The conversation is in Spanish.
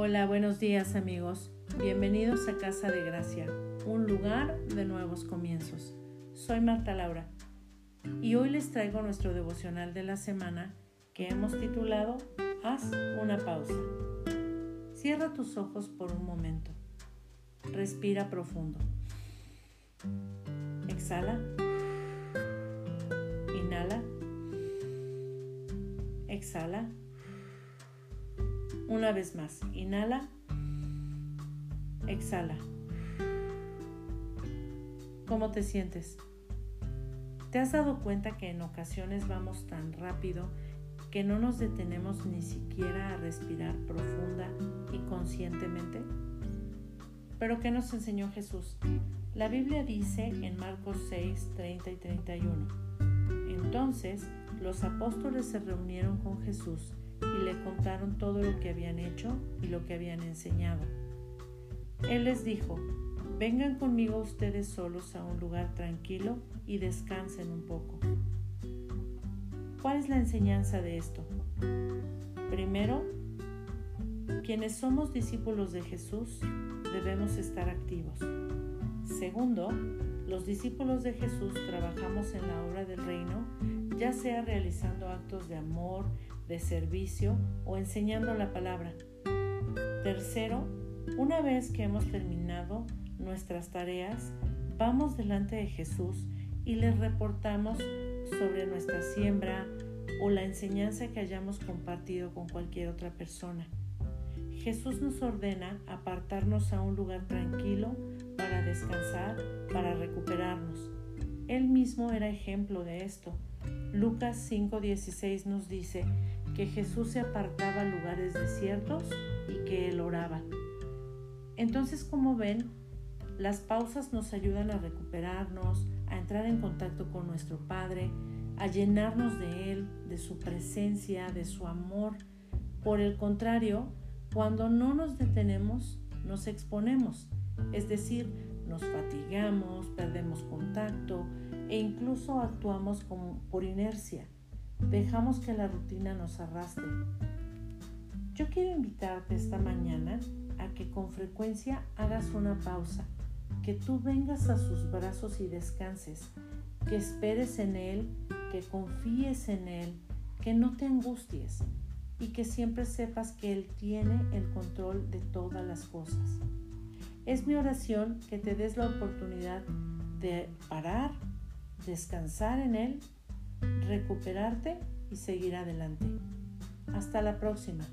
Buenos días amigos, bienvenidos a Casa de Gracia, un lugar de nuevos comienzos. Soy Marta Laura y hoy les traigo nuestro devocional de la semana que hemos titulado Haz una pausa. Cierra tus ojos por un momento. Respira profundo. Exhala. Inhala. Exhala. Una vez más, inhala, exhala. ¿Cómo te sientes? ¿Te has dado cuenta que en ocasiones vamos tan rápido que no nos detenemos ni siquiera a respirar profunda y conscientemente? Pero ¿qué nos enseñó Jesús? La Biblia dice en Marcos 6, 30 y 31. Entonces los apóstoles se reunieron con Jesús y le contaron todo lo que habían hecho y lo que habían enseñado. Él les dijo, vengan conmigo ustedes solos a un lugar tranquilo y descansen un poco. ¿Cuál es la enseñanza de esto? Primero, quienes somos discípulos de Jesús debemos estar activos. Segundo, los discípulos de Jesús trabajamos en la obra del reino, ya sea realizando actos de amor, de servicio o enseñando la palabra. Tercero, una vez que hemos terminado nuestras tareas, vamos delante de Jesús y le reportamos sobre nuestra siembra o la enseñanza que hayamos compartido con cualquier otra persona. Jesús nos ordena apartarnos a un lugar tranquilo para descansar, para recuperarnos. Él mismo era ejemplo de esto. Lucas 5:16 nos dice, que Jesús se apartaba a lugares desiertos y que él oraba. Entonces, como ven, las pausas nos ayudan a recuperarnos, a entrar en contacto con nuestro Padre, a llenarnos de Él, de su presencia, de su amor. Por el contrario, cuando no nos detenemos, nos exponemos, es decir, nos fatigamos, perdemos contacto e incluso actuamos por inercia. Dejamos que la rutina nos arrastre. Yo quiero invitarte esta mañana a que con frecuencia hagas una pausa, que tú vengas a sus brazos y descanses, que esperes en Él, que confíes en Él, que no te angusties y que siempre sepas que Él tiene el control de todas las cosas. Es mi oración que te des la oportunidad de parar, descansar en Él recuperarte y seguir adelante. Hasta la próxima.